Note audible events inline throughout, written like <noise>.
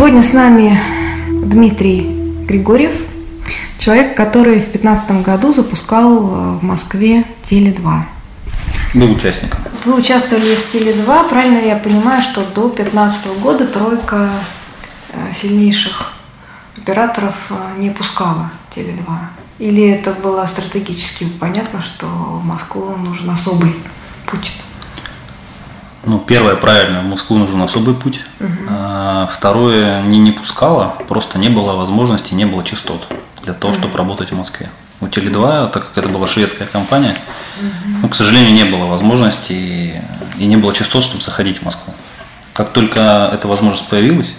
Сегодня с нами Дмитрий Григорьев, человек, который в 2015 году запускал э, в Москве Теле2. Был участником. Вы участвовали в Теле2, правильно я понимаю, что до 2015 года тройка э, сильнейших операторов э, не пускала Теле2? Или это было стратегически понятно, что в Москву нужен особый путь? Ну, первое, правильно, в Москву нужен особый путь. Угу. А, второе, не не пускало, просто не было возможности, не было частот для того, угу. чтобы работать в Москве. У Теле2, так как это была шведская компания, угу. ну, к сожалению, не было возможности и, и не было частот, чтобы заходить в Москву. Как только эта возможность появилась,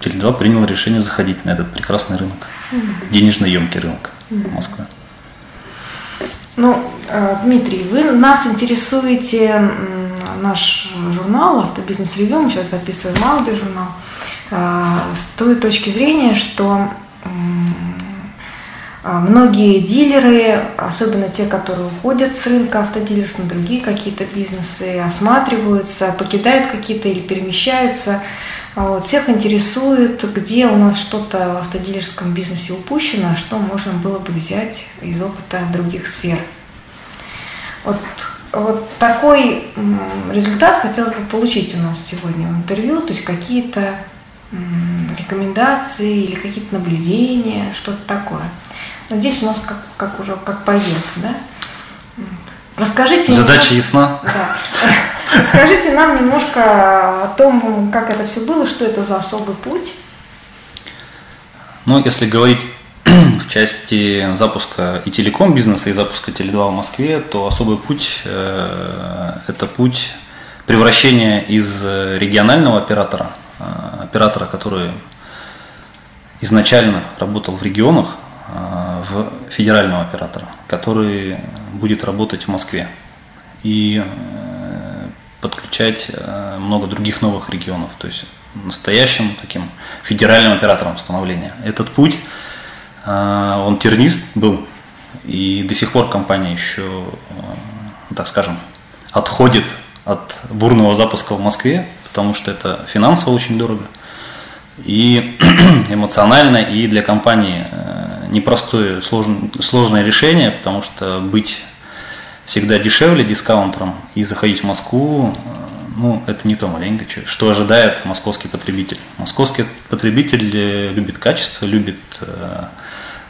Теле2 принял решение заходить на этот прекрасный рынок, угу. денежно емкий рынок угу. Москвы. Ну, э, Дмитрий, вы нас интересуете наш журнал «Автобизнес ревью», мы сейчас записываем аудиожурнал, э, с той точки зрения, что э, многие дилеры, особенно те, которые уходят с рынка автодилеров на другие какие-то бизнесы, осматриваются, покидают какие-то или перемещаются. Вот. Всех интересует, где у нас что-то в автодилерском бизнесе упущено, что можно было бы взять из опыта других сфер. Вот вот такой результат хотелось бы получить у нас сегодня в интервью, то есть какие-то рекомендации или какие-то наблюдения, что-то такое. Но здесь у нас как, как уже как пойдет, да? Расскажите. Задача нам, ясна. Да. <laughs> Расскажите нам немножко о том, как это все было, что это за особый путь. Ну, если говорить в части запуска и телеком бизнеса, и запуска Теле2 в Москве, то особый путь э, – это путь превращения из регионального оператора, э, оператора, который изначально работал в регионах, э, в федерального оператора, который будет работать в Москве и подключать много других новых регионов, то есть настоящим таким федеральным оператором становления. Этот путь – он тернист был, и до сих пор компания еще, а, так скажем, отходит от бурного запуска в Москве, потому что это финансово очень дорого и <clears throat> эмоционально, и для компании э, непростое, сложное, сложное решение, потому что быть всегда дешевле дискаунтером и заходить в Москву, э, ну, это не то маленько, что ожидает московский потребитель. Московский потребитель э, любит качество, любит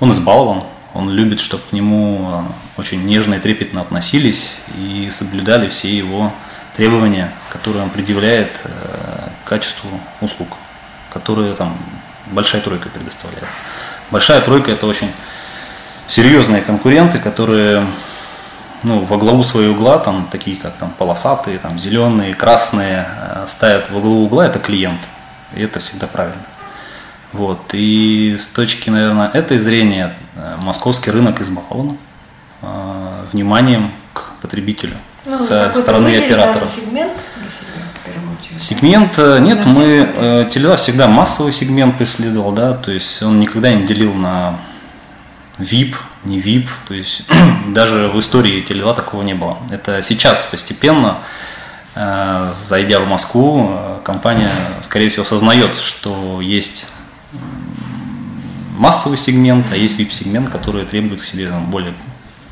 он избалован, он любит, чтобы к нему а, очень нежно и трепетно относились и соблюдали все его требования, которые он предъявляет э, к качеству услуг, которые там большая тройка предоставляет. Большая тройка это очень серьезные конкуренты, которые ну, во главу своего угла, там, такие как там полосатые, там, зеленые, красные, э, ставят во главу угла, это клиент. И это всегда правильно. Вот. И с точки, наверное, этой зрения э, московский рынок избалован э, вниманием к потребителю ну, со стороны операторов. Сегмент Сегмент э, нет, мы э, Теле2 всегда массовый сегмент преследовал, да, то есть он никогда не делил на VIP, не VIP, то есть <clears throat> даже в истории Теле2 такого не было. Это сейчас постепенно, э, зайдя в Москву, компания, скорее всего, осознает, что есть массовый сегмент, а есть VIP-сегмент, который требует к себе там, более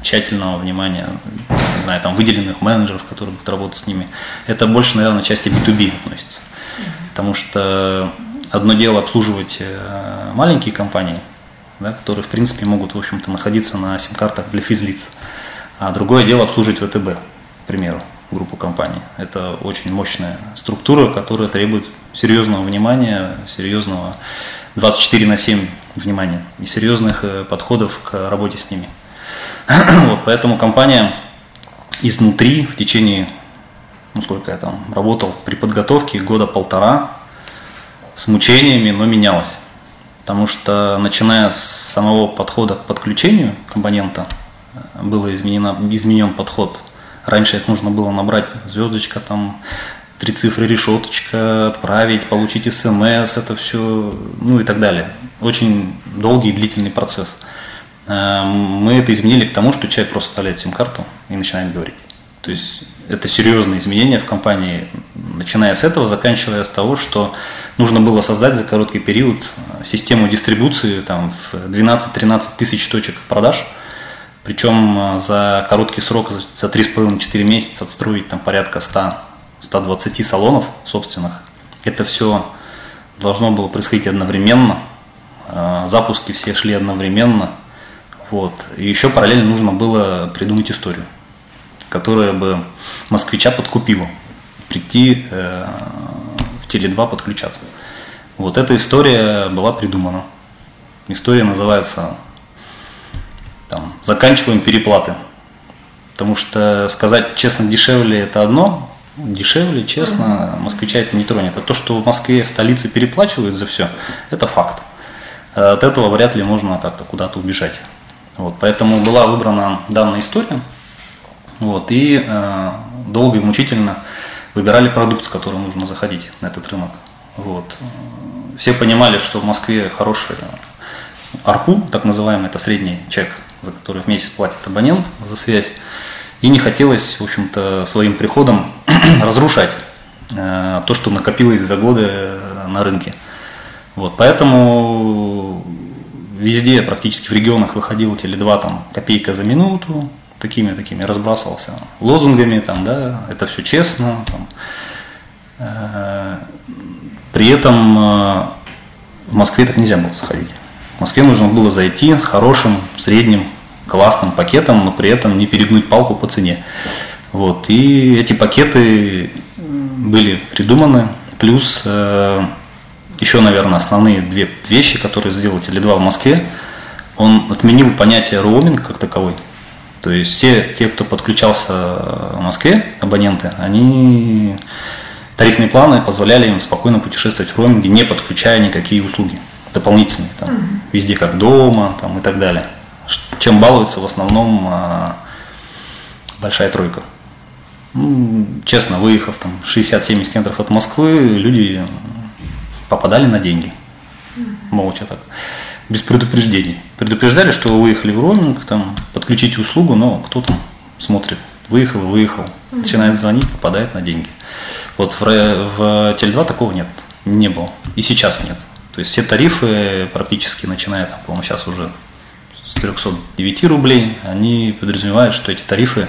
тщательного внимания, не знаю, там выделенных менеджеров, которые будут работать с ними. Это больше, наверное, части B2B относится. Потому что одно дело обслуживать э, маленькие компании, да, которые, в принципе, могут, в общем-то, находиться на сим-картах для физлиц. А другое дело обслуживать ВТБ, к примеру, группу компаний. Это очень мощная структура, которая требует серьезного внимания, серьезного 24 на 7 внимания и серьезных э, подходов к работе с ними. <clears throat> вот, поэтому компания изнутри в течение, ну сколько я там работал при подготовке, года полтора, с мучениями, но менялась. Потому что начиная с самого подхода к подключению компонента, э, было изменено, изменен подход. Раньше их нужно было набрать звездочка там три цифры решеточка, отправить, получить смс, это все, ну и так далее. Очень долгий и длительный процесс. Э, мы это изменили к тому, что человек просто вставляет сим-карту и начинает говорить. То есть это серьезные изменения в компании. Начиная с этого, заканчивая с того, что нужно было создать за короткий период э, систему дистрибуции там, в 12-13 тысяч точек продаж, причем э, за короткий срок, за 3,5-4 месяца отстроить там, порядка 100 120 салонов собственных. Это все должно было происходить одновременно. Э, запуски все шли одновременно. Вот. И еще параллельно нужно было придумать историю, которая бы москвича подкупила прийти э, в Теле2 подключаться. Вот эта история была придумана. История называется там, «Заканчиваем переплаты». Потому что сказать честно дешевле это одно, дешевле, честно, москвича это не тронет. А то, что в Москве, в столице переплачивают за все, это факт. От этого вряд ли можно как-то куда-то убежать. Вот, поэтому была выбрана данная история. Вот, и э, долго и мучительно выбирали продукт, с которым нужно заходить на этот рынок. Вот. Все понимали, что в Москве хороший арпу, так называемый, это средний чек, за который в месяц платит абонент за связь. И не хотелось, в общем-то, своим приходом <clears throat> разрушать э, то, что накопилось за годы э, на рынке. Вот, поэтому везде, практически в регионах выходил Теле2 там копейка за минуту, такими такими разбрасывался лозунгами, там, да, это все честно. Там. Э, при этом в Москве так нельзя было заходить. В Москве нужно было зайти с хорошим, средним классным пакетом, но при этом не перегнуть палку по цене. Вот. И эти пакеты были придуманы, плюс э, еще, наверное, основные две вещи, которые сделал Теле2 в Москве. Он отменил понятие роуминг как таковой. То есть все те, кто подключался в Москве, абоненты, они тарифные планы позволяли им спокойно путешествовать в роуминге, не подключая никакие услуги дополнительные, там, mm-hmm. везде как дома там, и так далее чем балуется в основном а, большая тройка. Ну, честно, выехав там 60-70 километров от Москвы, люди попадали на деньги. Молча так. Без предупреждений. Предупреждали, что вы выехали в роуминг, там, подключите услугу, но кто там смотрит. Выехал, выехал. Начинает звонить, попадает на деньги. Вот в, в Теле2 такого нет. Не было. И сейчас нет. То есть все тарифы практически начиная, по-моему, сейчас уже с 309 рублей, они подразумевают, что эти тарифы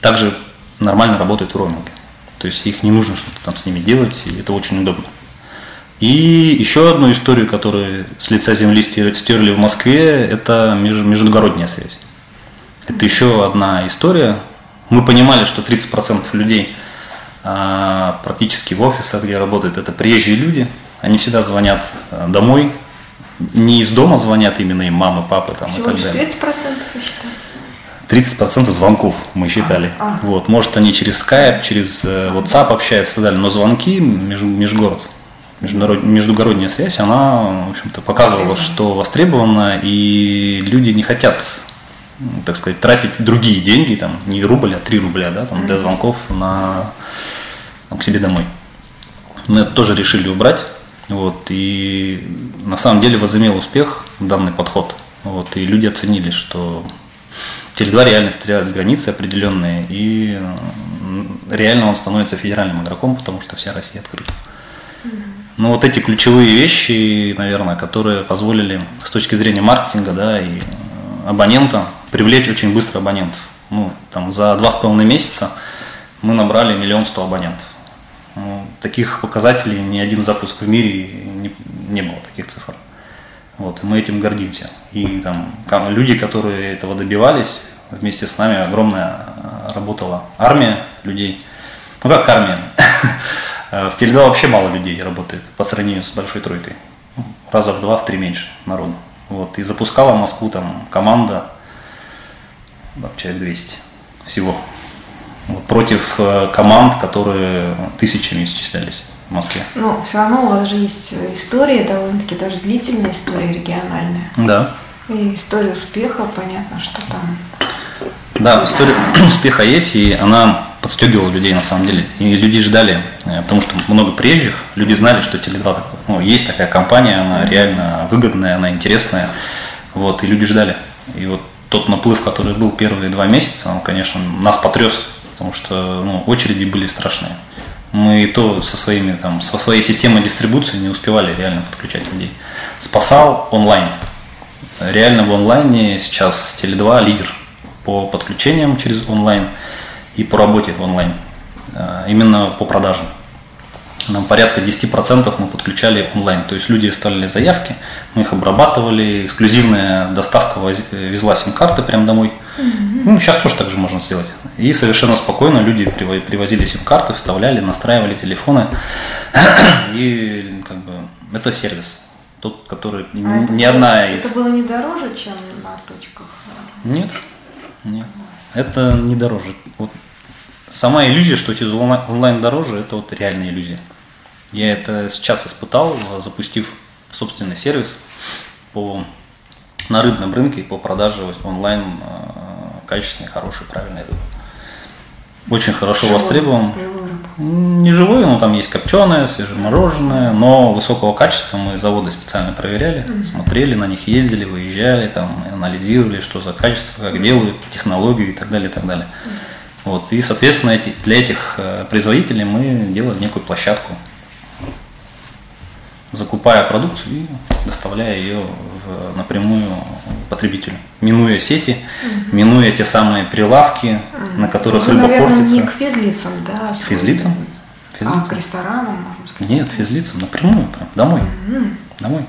также нормально работают в роуминге. То есть их не нужно что-то там с ними делать, и это очень удобно. И еще одну историю, которую с лица земли стерли в Москве, это междугородняя связь. Это еще одна история. Мы понимали, что 30% людей а, практически в офисах, где работают, это приезжие люди. Они всегда звонят а, домой, не из дома звонят именно им мамы, папы там Всего и так далее. 30% я считаю. 30% звонков мы считали. А, а. Вот, может, они через Skype, через э, WhatsApp общаются и так далее, но звонки меж, межгород, международ, междугородняя связь, она, в общем-то, показывала, что востребована, и люди не хотят, так сказать, тратить другие деньги, там, не рубль, а 3 рубля, да, там, для звонков на, там, к себе домой. Мы это тоже решили убрать. Вот, и на самом деле возымел успех данный подход. Вот, и люди оценили, что Теле2 реально стреляет границы определенные, и реально он становится федеральным игроком, потому что вся Россия открыта. Ну, вот эти ключевые вещи, наверное, которые позволили с точки зрения маркетинга, да, и абонента привлечь очень быстро абонентов. Ну, там за два с половиной месяца мы набрали миллион сто абонентов. Ну, таких показателей ни один запуск в мире не, не было таких цифр. Вот, мы этим гордимся. И там люди, которые этого добивались, вместе с нами огромная э, работала армия людей. Ну как армия? <laughs> В Теле2 вообще мало людей работает по сравнению с большой тройкой. Раза в два, в три меньше народу. Вот. И запускала Москву там команда, человек 200 всего против э, команд, которые тысячами исчислялись в Москве. Ну, все равно у вас же есть история, довольно-таки даже длительная история региональная. Да. И история успеха, понятно, что там. Да, история <clears throat> успеха есть, и она подстегивала людей на самом деле. И люди ждали, э, потому что много приезжих, люди знали, что Теле2 ну, есть такая компания, она реально выгодная, она интересная. Вот, и люди ждали. И вот тот наплыв, который был первые два месяца, он, конечно, нас потряс потому что ну, очереди были страшные. Мы и то со, своими, там, со своей системой дистрибуции не успевали реально подключать людей. Спасал онлайн. Реально в онлайне сейчас Теле2 лидер по подключениям через онлайн и по работе в онлайн. Э, именно по продажам. Нам порядка 10% мы подключали онлайн. То есть люди оставляли заявки, мы их обрабатывали, эксклюзивная доставка везла сим-карты прямо домой. Mm-hmm. Ну, сейчас тоже так же можно сделать. И совершенно спокойно люди привозили сим-карты, вставляли, настраивали телефоны. <clears throat> И как бы это сервис. Тот, который а не это, одна из... Это было не дороже, чем на точках? Нет, нет. Это не дороже. Вот сама иллюзия, что через онлайн дороже, это вот реальная иллюзия. Я это сейчас испытал, запустив собственный сервис по, на рыбном рынке по продаже онлайн качественной, хорошей, правильной рыбы. Очень хорошо живой, востребован. Не живой, но там есть копченое, свежемороженое, но высокого качества мы заводы специально проверяли, mm-hmm. смотрели на них, ездили, выезжали, там, анализировали, что за качество, как делают, технологию и так далее, и так далее. Mm-hmm. Вот, и, соответственно, эти, для этих э, производителей мы делаем некую площадку закупая продукцию и доставляя ее в, напрямую потребителю, минуя сети, угу. минуя те самые прилавки, угу. на которых Вы, рыба наверное, портится. не к физлицам, да? Физлицам? физлицам. А, к ресторанам, можно сказать? Нет, физлицам, напрямую, прям, домой. Угу. Домой.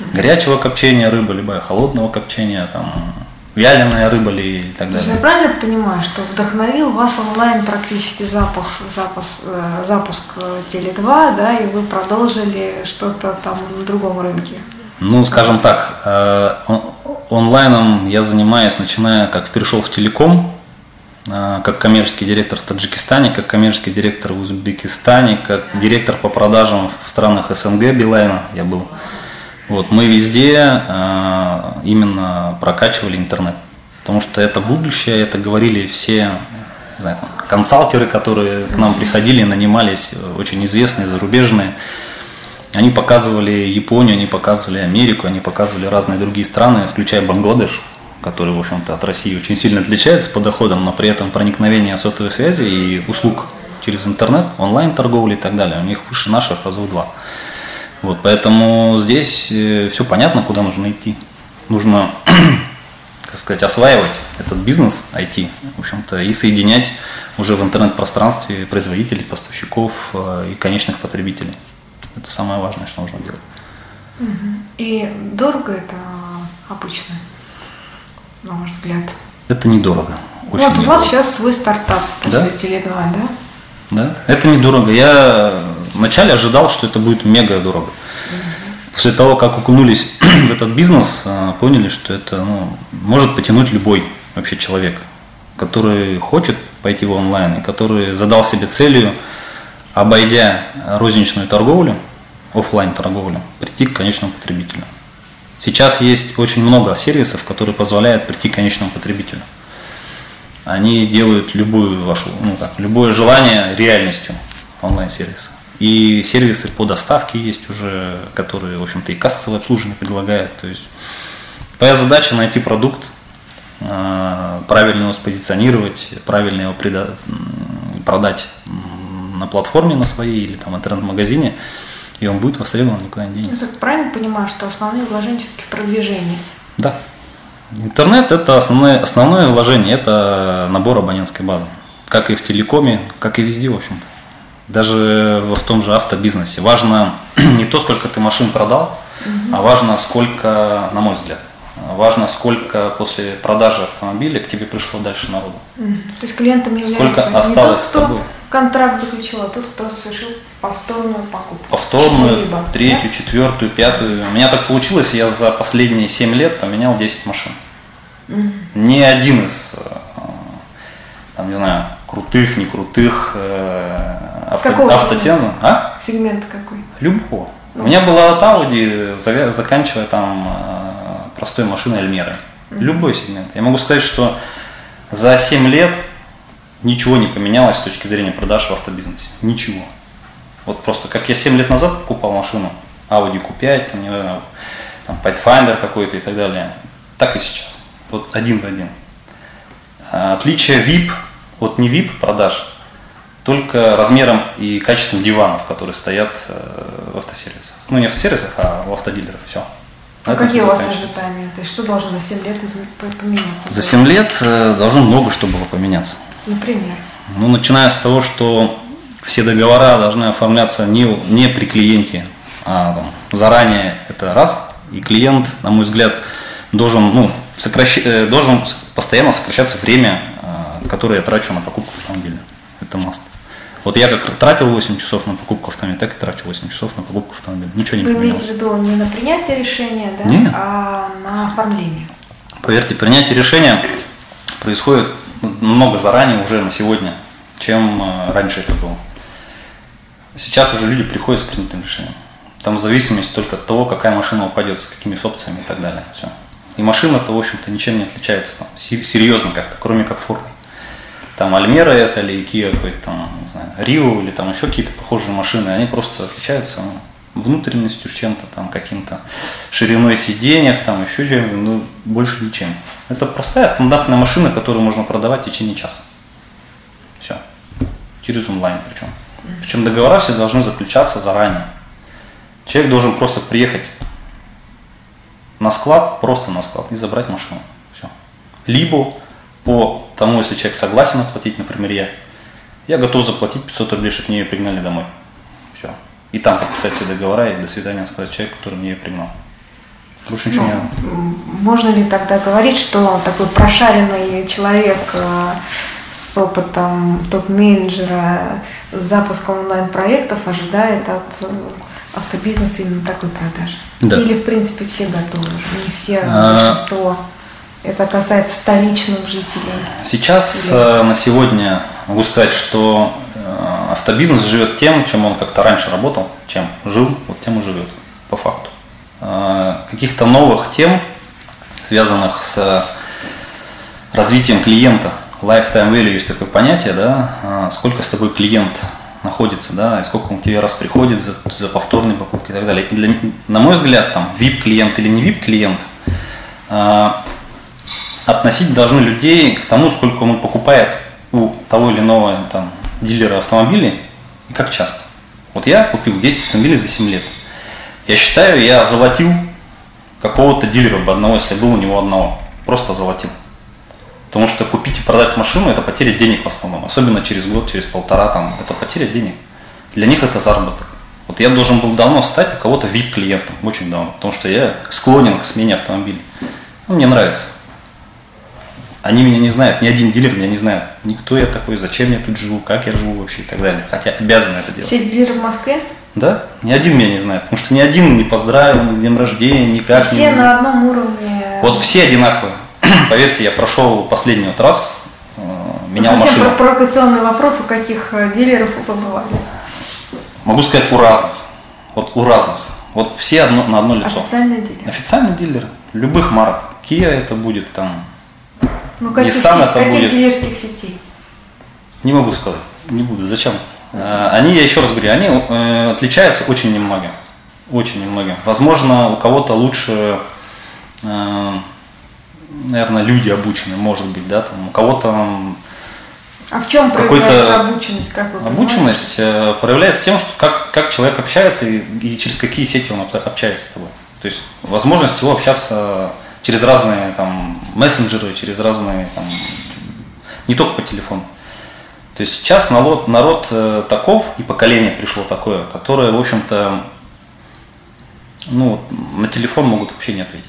Угу. Горячего копчения рыба, либо холодного копчения, там, вяленая рыба ли и так далее. Я правильно понимаю, что вдохновил вас онлайн практически запах, запуск, э, запуск э, Теле2, да, и вы продолжили что-то там на другом рынке? Ну, скажем так, э, онлайном я занимаюсь, начиная как перешел в телеком, как коммерческий директор в Таджикистане, как коммерческий директор в Узбекистане, как директор по продажам в странах СНГ Билайна я был. Вот, мы везде э, именно прокачивали интернет, потому что это будущее, это говорили все не знаю, там, консалтеры, которые к нам приходили, нанимались, очень известные, зарубежные. Они показывали Японию, они показывали Америку, они показывали разные другие страны, включая Бангладеш, который, в общем-то, от России очень сильно отличается по доходам, но при этом проникновение сотовой связи и услуг через интернет, онлайн-торговли и так далее, у них выше наших раза в два. Вот, поэтому здесь э, все понятно, куда нужно идти. Нужно, <clears throat> так сказать, осваивать этот бизнес IT, в общем-то, и соединять уже в интернет-пространстве производителей, поставщиков э, и конечных потребителей. Это самое важное, что нужно делать. И дорого это обычно, на ваш взгляд? Это недорого. Очень вот недорого. у вас сейчас свой стартап после да? Теле2, да? Да, это недорого. Я вначале ожидал, что это будет мега дорого. После того, как окунулись <clears throat> в этот бизнес, а, поняли, что это ну, может потянуть любой вообще человек, который хочет пойти в онлайн и который задал себе целью, обойдя розничную торговлю, офлайн торговлю, прийти к конечному потребителю. Сейчас есть очень много сервисов, которые позволяют прийти к конечному потребителю. Они делают любую вашу, ну, как, любое желание реальностью онлайн-сервиса. И сервисы по доставке есть уже, которые, в общем-то, и кассовое обслуживание предлагают. То есть твоя задача найти продукт, а, правильно его спозиционировать, правильно его продать на платформе на своей или там интернет-магазине, и он будет востребован, никуда не денется. Я правильно понимаю, что основные вложения все-таки в продвижение? Да. Интернет – это основное, основное вложение, это набор абонентской базы. Как и в телекоме, как и везде, в общем-то даже в том же автобизнесе. Важно <clears throat> не то, сколько ты машин продал, угу. а важно, сколько, на мой взгляд, важно, сколько после продажи автомобиля к тебе пришло дальше народу. То есть клиентам является сколько осталось не тот, с тобой. Контракт заключил, а тот, кто совершил повторную покупку. Повторную, третью, да? четвертую, пятую. У меня так получилось, я за последние 7 лет поменял 10 машин. Угу. Ни один из, э, там, не знаю, крутых, не крутых э, авто, Какого автотену. А? Сегмент какой? Любого. Ну. У меня была от Audi, заканчивая там э, простой машиной Альмерой. Mm-hmm. Любой сегмент. Я могу сказать, что за 7 лет ничего не поменялось с точки зрения продаж в автобизнесе. Ничего. Вот просто как я 7 лет назад покупал машину, Audi Q5, там, не знаю, там Pathfinder какой-то и так далее, так и сейчас. Вот один в один. Отличие VIP от не VIP продаж только размером и качеством диванов, которые стоят э, в автосервисах. Ну, не в автосервисах, а в автодилерах. Все. А какие у вас ожидания? То есть что должно за 7 лет поменяться? За 7 лет э, должно много что было поменяться. Например? Ну, начиная с того, что все договора должны оформляться не, не при клиенте, а там, заранее это раз. И клиент, на мой взгляд, должен, ну, сокращ... Э, должен постоянно сокращаться время, которое я трачу на покупку автомобиля. Это маст. Вот я как тратил 8 часов на покупку автомобиля, так и трачу 8 часов на покупку автомобиля. Ничего не Вы поменялось. имеете в виду не на принятие решения, да, Нет. а на оформление? Поверьте, принятие решения происходит намного заранее уже на сегодня, чем э, раньше это было. Сейчас уже люди приходят с принятым решением. Там в зависимости только от того, какая машина упадет, с какими опциями и так далее. Все. И машина-то, в общем-то, ничем не отличается там, серьезно как-то, кроме как формы там Альмера это или Kia какой-то там, не знаю, Рио или там еще какие-то похожие машины, они просто отличаются ну, внутренностью чем-то, там каким-то шириной сиденьев, там еще чем-то, ну, больше ничем. Это простая стандартная машина, которую можно продавать в течение часа. Все. Через онлайн причем. Причем договора все должны заключаться заранее. Человек должен просто приехать на склад, просто на склад, и забрать машину. Все. Либо по тому, если человек согласен оплатить, например, я, я готов заплатить 500 рублей, чтобы мне ее пригнали домой. И там подписать все договора и до свидания сказать человеку, который мне ее пригнал. Больше ничего ну, не Можно ли тогда говорить, что такой прошаренный человек э, с опытом топ-менеджера с запуском онлайн-проектов ожидает от э, автобизнеса именно такой продажи? Да. Или, в принципе, все готовы? Не все, а большинство. Это касается столичных жителей. Сейчас Или... Э, на сегодня могу сказать, что автобизнес живет тем, чем он как-то раньше работал, чем жил, вот тем и живет, по факту. Э, каких-то новых тем, связанных с развитием клиента, lifetime value есть такое понятие, да, сколько с тобой клиент находится, да, и сколько он к тебе раз приходит за, за повторные покупки и так далее. Для, на мой взгляд, там, VIP-клиент или не VIP-клиент, относить должны людей к тому, сколько он покупает у того или иного там, дилера автомобилей и как часто. Вот я купил 10 автомобилей за 7 лет. Я считаю, я золотил какого-то дилера бы одного, если был у него одного. Просто золотил. Потому что купить и продать машину – это потеря денег в основном. Особенно через год, через полтора, там, это потеря денег. Для них это заработок. Вот я должен был давно стать у кого-то VIP-клиентом, очень давно, потому что я склонен к смене автомобилей. Ну, мне нравится. Они меня не знают, ни один дилер меня не знает. Никто я такой, зачем я тут живу, как я живу вообще и так далее. Хотя обязан это делать. Все дилеры в Москве? Да, ни один меня не знает. Потому что ни один не поздравил, ни с днем рождения, никак. Все не... на одном уровне. Вот все одинаковые. <clears throat> Поверьте, я прошел последний вот раз, э, менял Совсем машину. провокационный вопрос, у каких э, дилеров вы побывали? Могу сказать, у разных. Вот у разных. Вот все одно, на одно лицо. Официальные дилеры? Официальные дилеры. Любых марок. Kia это будет там, ну, каких, Nissan это каких будет... дилерских сетей? Не могу сказать, не буду. Зачем? Э, они, я еще раз говорю, они э, отличаются очень немногим. Очень немногим. Возможно, у кого-то лучше, э, наверное, люди обучены, может быть, да, там, у кого-то а в чем проявляется обученность? Как вы обученность проявляется тем, что как, как человек общается и, и через какие сети он общается с тобой. То есть возможность его общаться через разные там мессенджеры, через разные там, не только по телефону. То есть сейчас народ, народ э, таков и поколение пришло такое, которое, в общем-то, ну, на телефон могут вообще не ответить.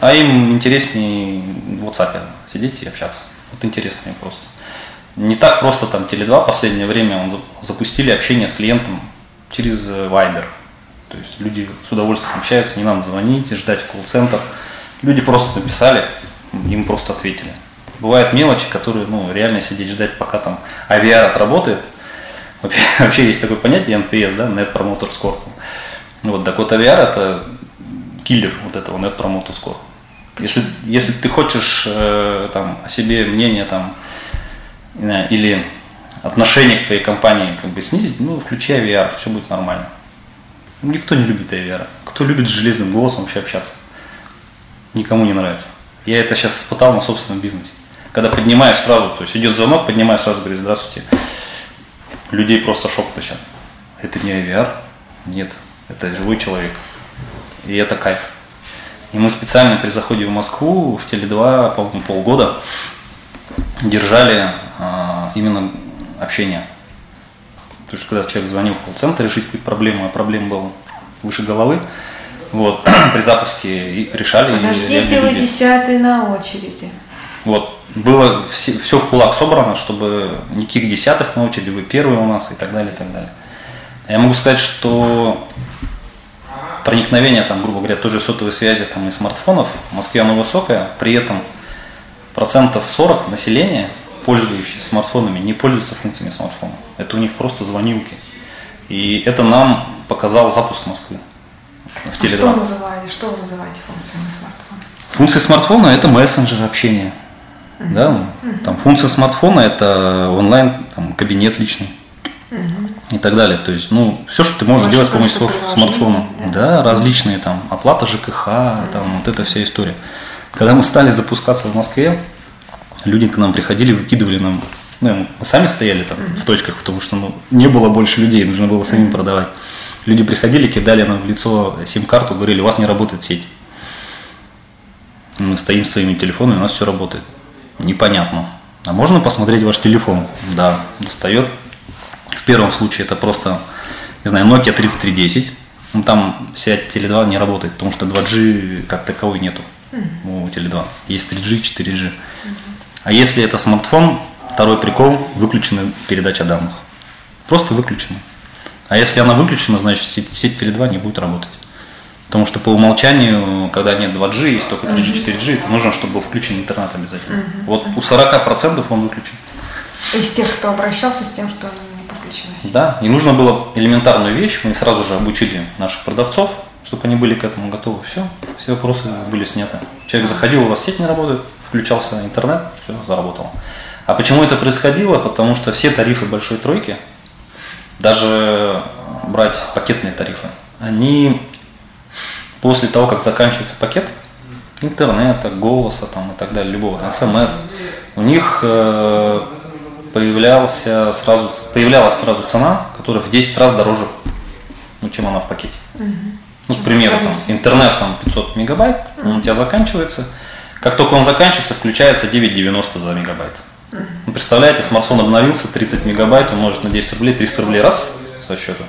А им интереснее в WhatsApp сидеть и общаться. Вот интересно им просто. Не так просто там Теле2 в последнее время он запустили общение с клиентом через э, Viber. То есть люди с удовольствием общаются, не надо звонить, ждать в колл-центр. Люди просто написали, им просто ответили. Бывают мелочи, которые ну, реально сидеть ждать, пока там AVR отработает. <laughs> Вообще, есть такое понятие NPS, да, Net Promoter Score. Вот, так вот AVR это киллер вот этого Net Promoter Score. Если, если ты хочешь э, там, о себе мнение там, или отношение к твоей компании как бы снизить, ну, включи AVR, все будет нормально. Никто не любит AVR. Кто любит с железным голосом вообще общаться? Никому не нравится. Я это сейчас испытал на собственном бизнесе. Когда поднимаешь сразу, то есть идет звонок, поднимаешь сразу, говоришь, здравствуйте. людей просто шок тащат. Это не VR, нет, это живой человек. И это кайф. И мы специально при заходе в Москву в Теле2, по-моему, полгода держали а, именно общение. Потому что когда человек звонил в колл-центр решить какую-то проблему, а проблема была выше головы, вот, <clears throat> при запуске решали. Подождите, вы десятый на очереди. Вот, было все, все в кулак собрано, чтобы никаких десятых на очереди, вы первые у нас и так далее, и так далее. Я могу сказать, что проникновение, там, грубо говоря, той же сотовой связи там, и смартфонов в Москве оно высокое, при этом процентов 40 населения, пользующихся смартфонами, не пользуются функциями смартфона. Это у них просто звонилки. И это нам показал запуск Москвы в Теле2. А что, называли, что вы называете функциями смартфона? Функции смартфона – это мессенджер общения. Uh-huh. Да? Uh-huh. Там функция смартфона – это онлайн там, кабинет личный. Uh-huh. И так далее. То есть, ну, все, что ты можешь делать с помощью смартфона. Да? да, различные там, оплата ЖКХ, uh-huh. там, вот эта вся история. Когда мы стали запускаться в Москве, люди к нам приходили, выкидывали нам, ну, мы сами стояли там uh-huh. в точках, потому что ну, не было больше людей, нужно было самим продавать. Люди приходили, кидали нам в лицо сим-карту, говорили, у вас не работает сеть. Мы стоим с своими телефонами, у нас все работает. Непонятно. А можно посмотреть ваш телефон? Да, достает. В первом случае это просто, не знаю, Nokia 3310. Ну, там вся Теле2 не работает, потому что 2G как таковой нету у Теле2. Есть 3G, 4G. А если это смартфон, второй прикол, выключена передача данных. Просто выключена. А если она выключена, значит сеть, сеть Теле2 не будет работать. Потому что по умолчанию, когда нет 2G, есть только 3G, 4G, это нужно, чтобы был включен интернет обязательно. Вот у 40% он выключен. Из тех, кто обращался с тем, что не подключена Да, и нужно было элементарную вещь, мы сразу же обучили наших продавцов, чтобы они были к этому готовы. Все, все вопросы были сняты. Человек заходил, у вас сеть не работает, включался интернет, все, заработало. А почему это происходило? Потому что все тарифы большой тройки, даже брать пакетные тарифы, они после того, как заканчивается пакет интернета, голоса там, и так далее, любого там, смс, у них э, появлялся сразу, появлялась сразу цена, которая в 10 раз дороже, ну, чем она в пакете. Ну, к примеру, там, интернет там 500 мегабайт, он у тебя заканчивается. Как только он заканчивается, включается 9,90 за мегабайт. Вы представляете, смартфон обновился, 30 мегабайт, может на 10 рублей, 300 рублей раз со счета.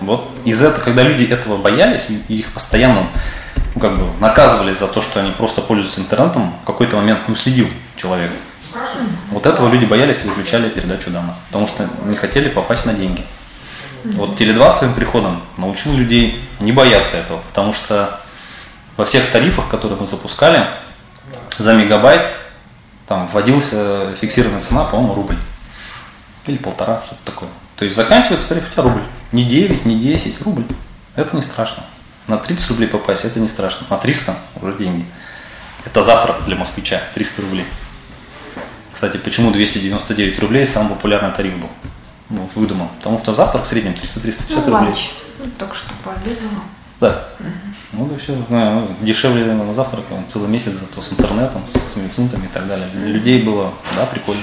Вот из этого, когда люди этого боялись, и их постоянно ну, как бы наказывали за то, что они просто пользуются интернетом, в какой-то момент не уследил человек. Вот этого люди боялись и выключали передачу данных, потому что не хотели попасть на деньги. Вот Теле2 своим приходом научил людей не бояться этого, потому что во всех тарифах, которые мы запускали, за мегабайт там вводился фиксированная цена, по-моему, рубль. Или полтора, что-то такое. То есть заканчивается тариф у тебя рубль. Не 9, не 10, рубль. Это не страшно. На 30 рублей попасть, это не страшно. На 300 уже деньги. Это завтрак для москвича, 300 рублей. Кстати, почему 299 рублей самый популярный тариф был? Ну, выдуман. Потому что завтрак в среднем 300-350 ну, рублей. Ну, только что пообедал. Да. Угу. Ну, и все. Ну, дешевле на завтрак, целый месяц зато с интернетом, с минусунтами и так далее. Для людей было, да, прикольно.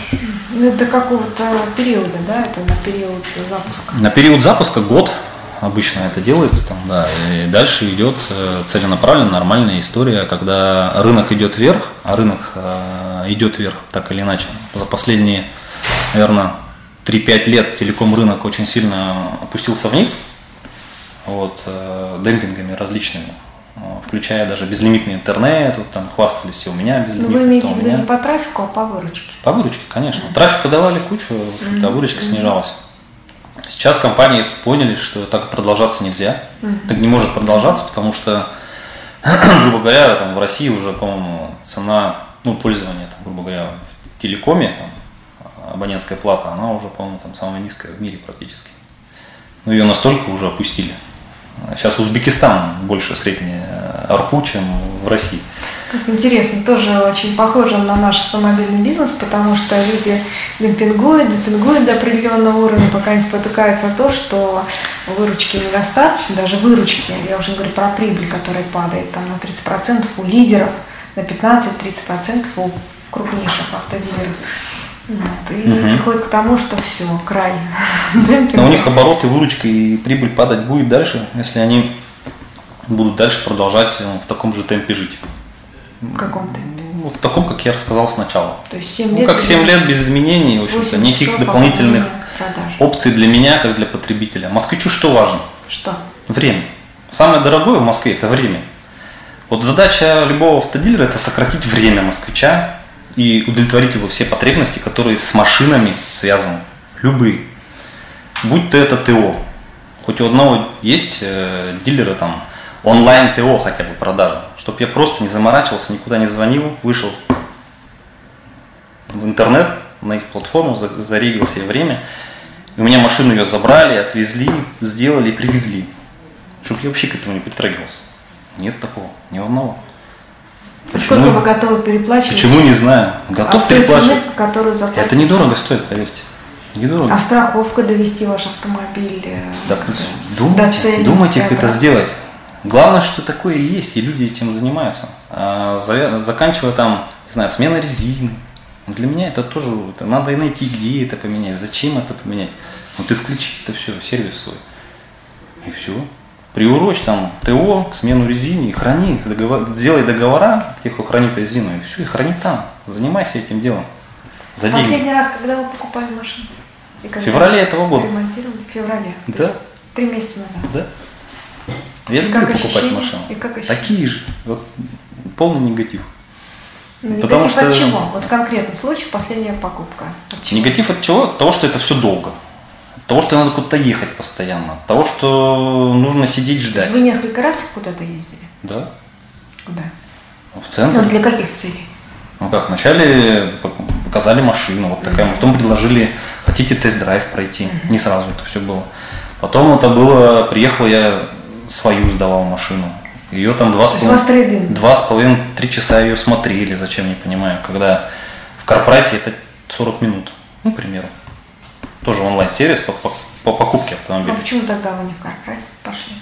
Ну, это какого-то периода, да? Это на период запуска? На период запуска год обычно это делается там, да, и дальше идет э, целенаправленная нормальная история, когда рынок идет вверх, а рынок э, идет вверх так или иначе. За последние, наверное, 3-5 лет телеком рынок очень сильно опустился вниз, вот, э, демпингами различными, э, включая даже безлимитный интернет, вот там хвастались, и у меня безлимитный. Но вы имеете в виду не по трафику, а по выручке? По выручке, конечно. Трафика давали кучу, mm-hmm. а выручка mm-hmm. снижалась. Сейчас компании поняли, что так продолжаться нельзя. Mm-hmm. Так не может продолжаться, потому что, <clears throat> грубо говоря, там в России уже, по-моему, цена ну, пользования, там, грубо говоря, в телекоме, там, абонентская плата, она уже, по-моему, там самая низкая в мире практически. Но ее настолько уже опустили. Сейчас Узбекистан больше средний арпу, чем в России. Как интересно, тоже очень похоже на наш автомобильный бизнес, потому что люди демпингуют, демпингуют до определенного уровня, пока не спотыкаются о том, что выручки недостаточно, даже выручки, я уже говорю про прибыль, которая падает там на 30% у лидеров, на 15-30% у крупнейших автодилеров. Вот, и угу. приходит к тому, что все, край. <laughs> Но у них обороты, выручка и прибыль падать будет дальше, если они будут дальше продолжать э, в таком же темпе жить. В каком темпе? Ну, в таком, как я рассказал сначала. То есть 7 лет? Ну, как 7 лет без изменений, в общем-то, никаких дополнительных опций для меня, как для потребителя. Москвичу что важно? Что? Время. Самое дорогое в Москве – это время. Вот задача любого автодилера – это сократить время москвича и удовлетворить его все потребности, которые с машинами связаны. Любые. Будь то это ТО. Хоть у одного есть э, дилеры там онлайн ТО хотя бы продажа, чтобы я просто не заморачивался, никуда не звонил, вышел в интернет, на их платформу, зарегил себе время, и у меня машину ее забрали, отвезли, сделали, привезли. Чтобы я вообще к этому не притрагивался. Нет такого, ни одного. Почему? Сколько вы готовы переплачивать? Почему не знаю. Готов а переплачивать. Цены, которую Это недорого стоит, поверьте. Недорого. А страховка довести ваш автомобиль? Э, так думайте, цели, думайте, как это сделать. Главное, что такое есть, и люди этим занимаются. А, заканчивая там, не знаю, смена резины. Для меня это тоже, это надо найти, где это поменять, зачем это поменять. Ну ты включи это все, сервис свой. И все. Приурочь там ТО к смену резины, храни, договор, сделай договора, где кто хранит резину, и все, и храни там. Занимайся этим делом. За Последний деньги. раз, когда вы покупали машину? В феврале этого года. Ремонтировали? В феврале. Да. Три месяца назад. Да. Я люблю покупать ощущения? машину. И как Такие же. Вот полный негатив. Ну, Потому негатив что... от чего? Вот конкретный случай, последняя покупка. От чего? Негатив от чего? От того, что это все долго. Того, что надо куда-то ехать постоянно. От того, что нужно сидеть ждать. То есть вы несколько раз куда-то ездили? Да. Куда? В центр. Ну, для каких целей? Ну как, вначале показали машину, вот такая, потом предложили, хотите тест-драйв пройти. Mm-hmm. Не сразу это все было. Потом это было, приехал я свою сдавал машину. Ее там два с половиной, два с половиной, три часа ее смотрели, зачем, не понимаю. Когда в Карпрайсе это 40 минут, ну, к примеру. Тоже онлайн-сервис по, по, по покупке автомобиля. А почему тогда вы не в Карпрайс пошли?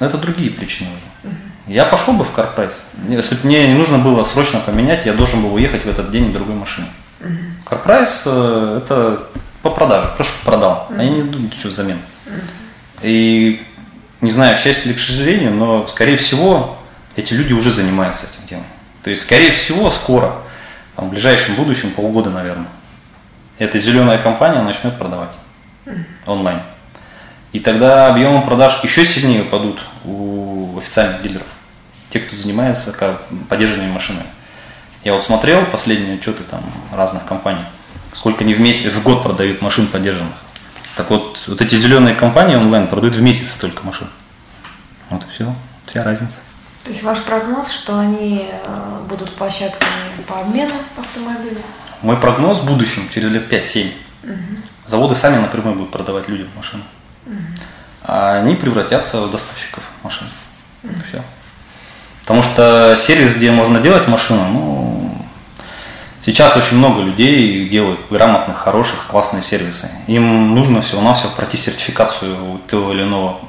Ну, это другие причины уже. Угу. Я пошел бы в Карпрайс. Если бы мне не нужно было срочно поменять, я должен был уехать в этот день в другую машину. Угу. Карпрайс э, это по продаже, просто продал. Угу. Они не идут ничего взамен. Угу. И не знаю, к счастью или к сожалению, но, скорее всего, эти люди уже занимаются этим делом. То есть, скорее всего, скоро, там, в ближайшем будущем, полгода, наверное, эта зеленая компания начнет продавать онлайн. И тогда объемы продаж еще сильнее упадут у официальных дилеров, те, кто занимается поддержанными машинами. Я вот смотрел последние отчеты там разных компаний, сколько они в месяц, в год продают машин поддержанных. Так вот, вот эти зеленые компании онлайн продают в месяц столько машин. Вот и все, вся разница. То есть ваш прогноз, что они э, будут площадками по обмену автомобилей? Мой прогноз в будущем, через лет 5-7, угу. заводы сами напрямую будут продавать людям машины. Угу. А они превратятся в доставщиков машин. Угу. Все. Потому что сервис, где можно делать машину, ну, Сейчас очень много людей делают грамотных, хороших, классные сервисы. Им нужно всего-навсего пройти сертификацию у того или иного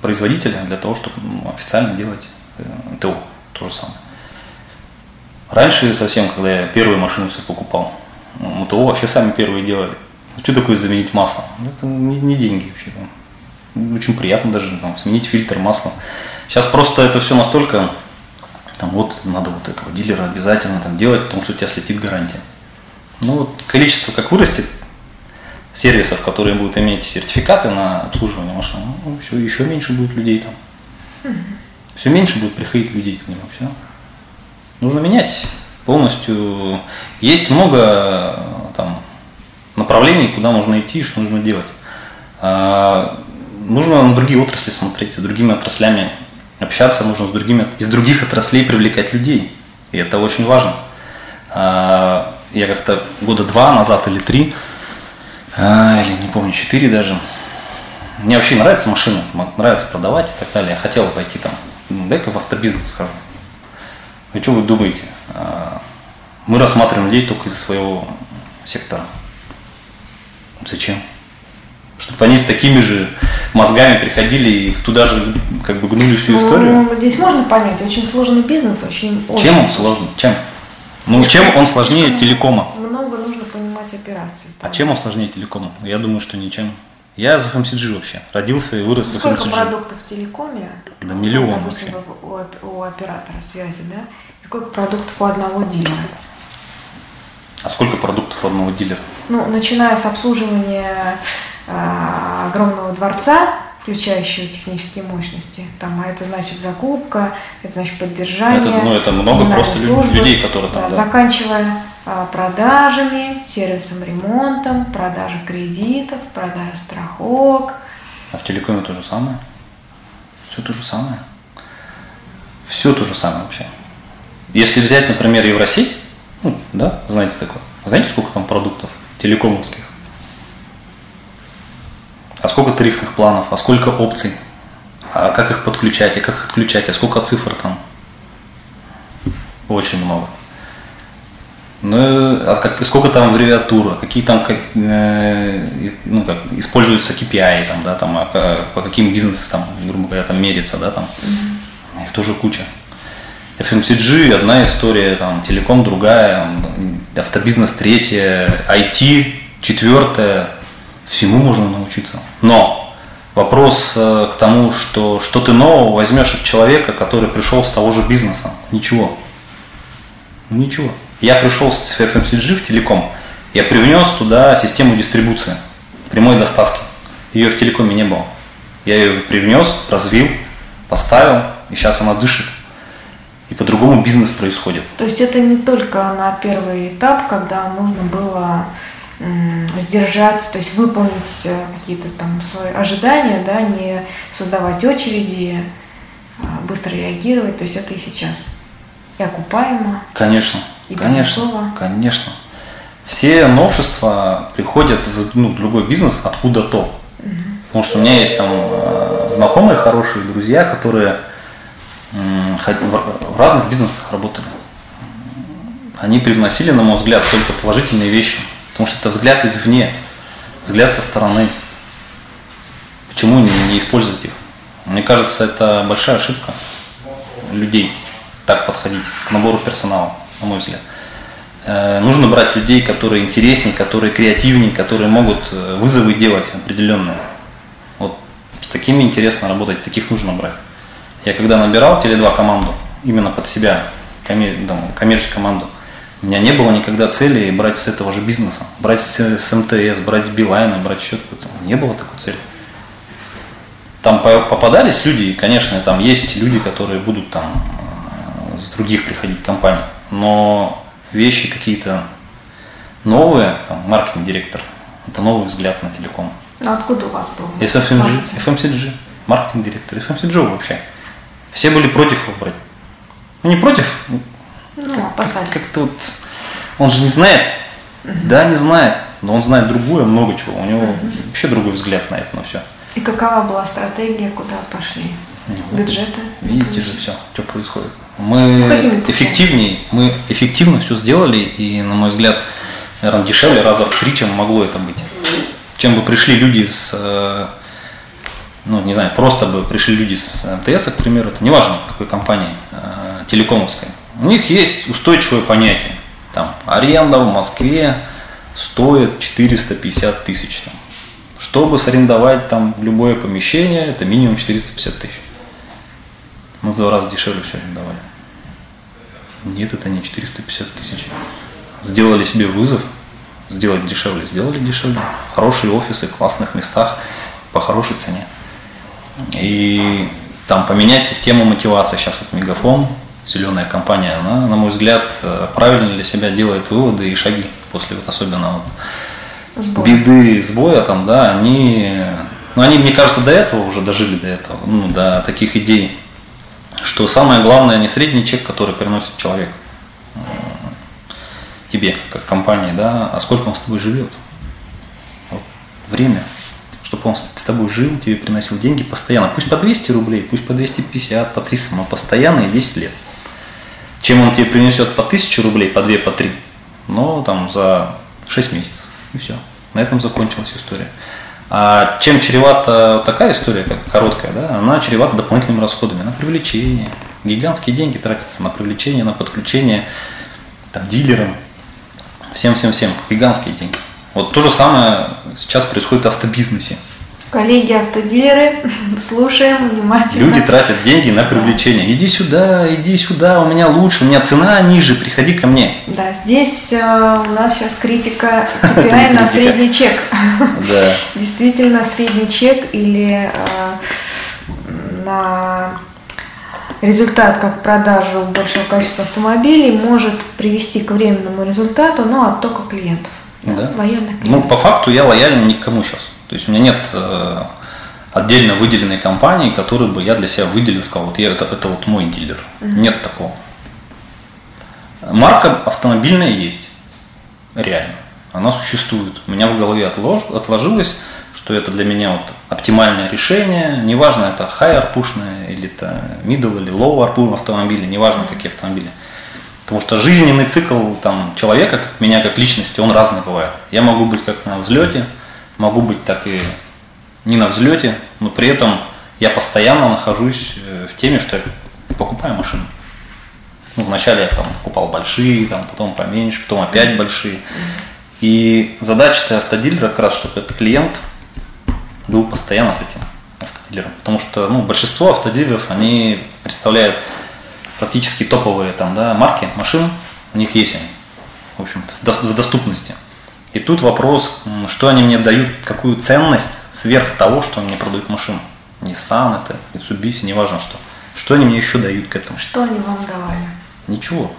производителя для того, чтобы ну, официально делать э, ТО. То же самое. Раньше совсем, когда я первую машину себе покупал, ну, ТО вообще сами первые делали. Ну, что такое заменить масло? Это не, не деньги вообще. Очень приятно даже там, сменить фильтр масла. Сейчас просто это все настолько там вот надо вот этого дилера обязательно там делать, потому что у тебя слетит гарантия. Ну вот количество как вырастет сервисов, которые будут иметь сертификаты на обслуживание машин, ну, все, еще меньше будет людей там. Все меньше будет приходить людей к нему, все. Нужно менять полностью. Есть много там направлений, куда можно идти, что нужно делать. А, нужно на другие отрасли смотреть, с другими отраслями общаться нужно с другими, из других отраслей привлекать людей. И это очень важно. А, я как-то года два назад или три, а, или не помню, четыре даже, мне вообще нравится машина, нравится продавать и так далее. Я хотел пойти там, дай-ка в автобизнес схожу. И что вы думаете? А, мы рассматриваем людей только из своего сектора. Зачем? чтобы они с такими же мозгами приходили и туда же как бы гнули всю историю. Ну, здесь можно понять, очень сложный бизнес, очень. Чем он сложный? Чем? Ну, чем он сложнее телекома? Много нужно принимать операции. А чем усложнее телекому? Я думаю, что ничем. Я за FMCG вообще. Родился и вырос ну, в Сколько FMCG. продуктов в телекоме? Да миллион Допустим, вообще. у- у оператора связи, да? Сколько продуктов у одного дилера? А сколько продуктов у одного дилера? Ну, начиная с обслуживания а, огромного дворца, включающего технические мощности, там, а это значит закупка, это значит поддержание. Это, ну, это много просто службы, людей, которые там, да. Заканчивая а, продажами, сервисом, ремонтом, продажей кредитов, продажей страховок. А в телекоме то же самое. Все то же самое. Все то же самое вообще. Если взять, например, Евросеть, ну, да, знаете такое. Знаете, сколько там продуктов телекомовских? А сколько тарифных планов, а сколько опций, а как их подключать, а как их отключать, а сколько цифр там? Очень много. Ну, а как, сколько там аббревиатура, какие там как, э, ну, как, используются KPI, там, да, там, а ка- по каким бизнесам, там, грубо говоря, там мерится, да, там, их тоже куча. FMCG одна история, там, телеком другая, автобизнес третья, IT четвертая, всему можно научиться. Но вопрос э, к тому, что что ты нового возьмешь от человека, который пришел с того же бизнеса? Ничего. Ну, Ничего. Я пришел с FMCG в телеком, я привнес туда систему дистрибуции, прямой доставки. Ее в телекоме не было. Я ее привнес, развил, поставил, и сейчас она дышит. И по-другому бизнес происходит. То есть это не только на первый этап, когда нужно было сдержать, то есть выполнить э, какие-то там свои ожидания, да, не создавать очереди, а быстро реагировать, то есть это и сейчас. И окупаемо. Конечно, И конечно, конечно. Все новшества приходят в ну, любой бизнес откуда-то. Потому что у меня есть там э, знакомые хорошие друзья, которые в разных бизнесах работали. Они привносили, на мой взгляд, только положительные вещи. Потому что это взгляд извне, взгляд со стороны. Почему не, не использовать их? Мне кажется, это большая ошибка людей так подходить к набору персонала, на мой взгляд. Э, Нужно брать людей, которые интереснее, которые креативнее, которые могут э, вызовы делать определенные. Вот с такими интересно работать, таких нужно брать. Я когда набирал Теле2 команду, именно под себя, коммер- там, коммерческую команду, у меня не было никогда цели брать с этого же бизнеса, брать с, с МТС, брать с Билайна, брать счет какой-то. Не было такой цели. Там по- попадались люди, и, конечно, там есть люди, которые будут там э, с других приходить компаний, но вещи какие-то новые, там, маркетинг-директор, это новый взгляд на телеком. Ну откуда у вас был? Маркетинг? FMCG, маркетинг-директор, FMCG вообще. Все были против его брать. Ну не против, Ну, опасались. как-то вот, он же не знает, да, не знает, но он знает другое, много чего, у него вообще другой взгляд на это, на все. И какова была стратегия, куда пошли? Бюджеты? Видите же все, что происходит. Мы эффективнее, мы эффективно все сделали, и, на мой взгляд, наверное, дешевле раза в три, чем могло это быть. Чем бы пришли люди с, э, ну, не знаю, просто бы пришли люди с МТС, к примеру, это неважно, какой компании, э, телекомовской. У них есть устойчивое понятие. Там, аренда в Москве стоит 450 тысяч. Там. Чтобы сарендовать там любое помещение, это минимум 450 тысяч. Мы в два раза дешевле все арендовали. Нет, это не 450 тысяч. Сделали себе вызов, сделать дешевле, сделали дешевле. Хорошие офисы, в классных местах, по хорошей цене. И там поменять систему мотивации. Сейчас вот Мегафон, зеленая компания, она, на мой взгляд, э, правильно для себя делает выводы и шаги после вот особенно вот Сбор. беды, сбоя там, да, они, ну, они, мне кажется, до этого уже дожили до этого, ну, до таких идей, что самое главное не средний чек, который приносит человек м, тебе, как компании, да, а сколько он с тобой живет. Вот, время, чтобы он с тобой жил, тебе приносил деньги постоянно, пусть по 200 рублей, пусть по 250, по 300, но постоянно и 10 лет. Чем он тебе принесет по 1000 рублей, по 2, по 3, но там за 6 месяцев. И все. На этом закончилась история. А чем чревата такая история, как короткая, да, она чревата дополнительными расходами на привлечение. Гигантские деньги тратятся на привлечение, на подключение там, дилерам. Всем-всем-всем. Гигантские деньги. Вот то же самое сейчас происходит в автобизнесе. Коллеги автодилеры, <laughs> слушаем внимательно. Люди тратят деньги на привлечение. Иди сюда, иди сюда, у меня лучше, у меня цена ниже, приходи ко мне. Да, здесь э, у нас сейчас критика <laughs> KPI на средний чек. <laughs> Да. Действительно, средний чек или э, на результат как продажу большого количества автомобилей может привести к временному результату, но оттока клиентов. Да. Лояльных Ну, по факту я лоялен никому сейчас. То есть у меня нет э, отдельно выделенной компании, которую бы я для себя выделил, сказал, вот я, это, это вот мой дилер. Нет такого. Марка автомобильная есть. Реально. Она существует. У меня в голове отлож- отложилось, что это для меня вот оптимальное решение. Неважно, это high арпушное, или это middle, или low арпу автомобили, неважно, какие автомобили. Потому что жизненный цикл там, человека, как меня как личности, он разный бывает. Я могу быть как на взлете, могу быть так и не на взлете, но при этом я постоянно нахожусь э, в теме, что я покупаю машину. Ну, вначале я там покупал большие, там, потом поменьше, потом опять большие. И задача автодилера как раз, чтобы этот клиент был постоянно с этим автодилером. Потому что ну, большинство автодилеров, они представляют практически топовые там, да, марки машин, у них есть они, в общем-то, в дос- в доступности. И тут вопрос, что они мне дают, какую ценность сверх того, что мне продают машину. Nissan это, Mitsubishi, неважно что. Что они мне еще дают к этому? Что они вам давали? Ничего.